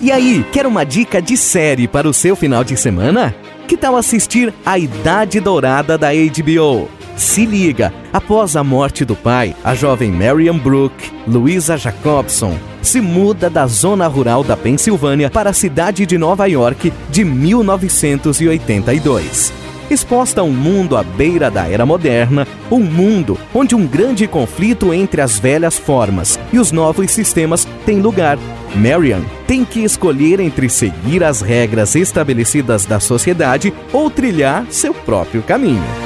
E aí, quer uma dica de série para o seu final de semana? Que tal assistir A Idade Dourada da HBO? Se liga, após a morte do pai, a jovem Marian Brooke, Louisa Jacobson, se muda da zona rural da Pensilvânia para a cidade de Nova York de 1982 exposta a um mundo à beira da era moderna, um mundo onde um grande conflito entre as velhas formas e os novos sistemas tem lugar. Marian tem que escolher entre seguir as regras estabelecidas da sociedade ou trilhar seu próprio caminho.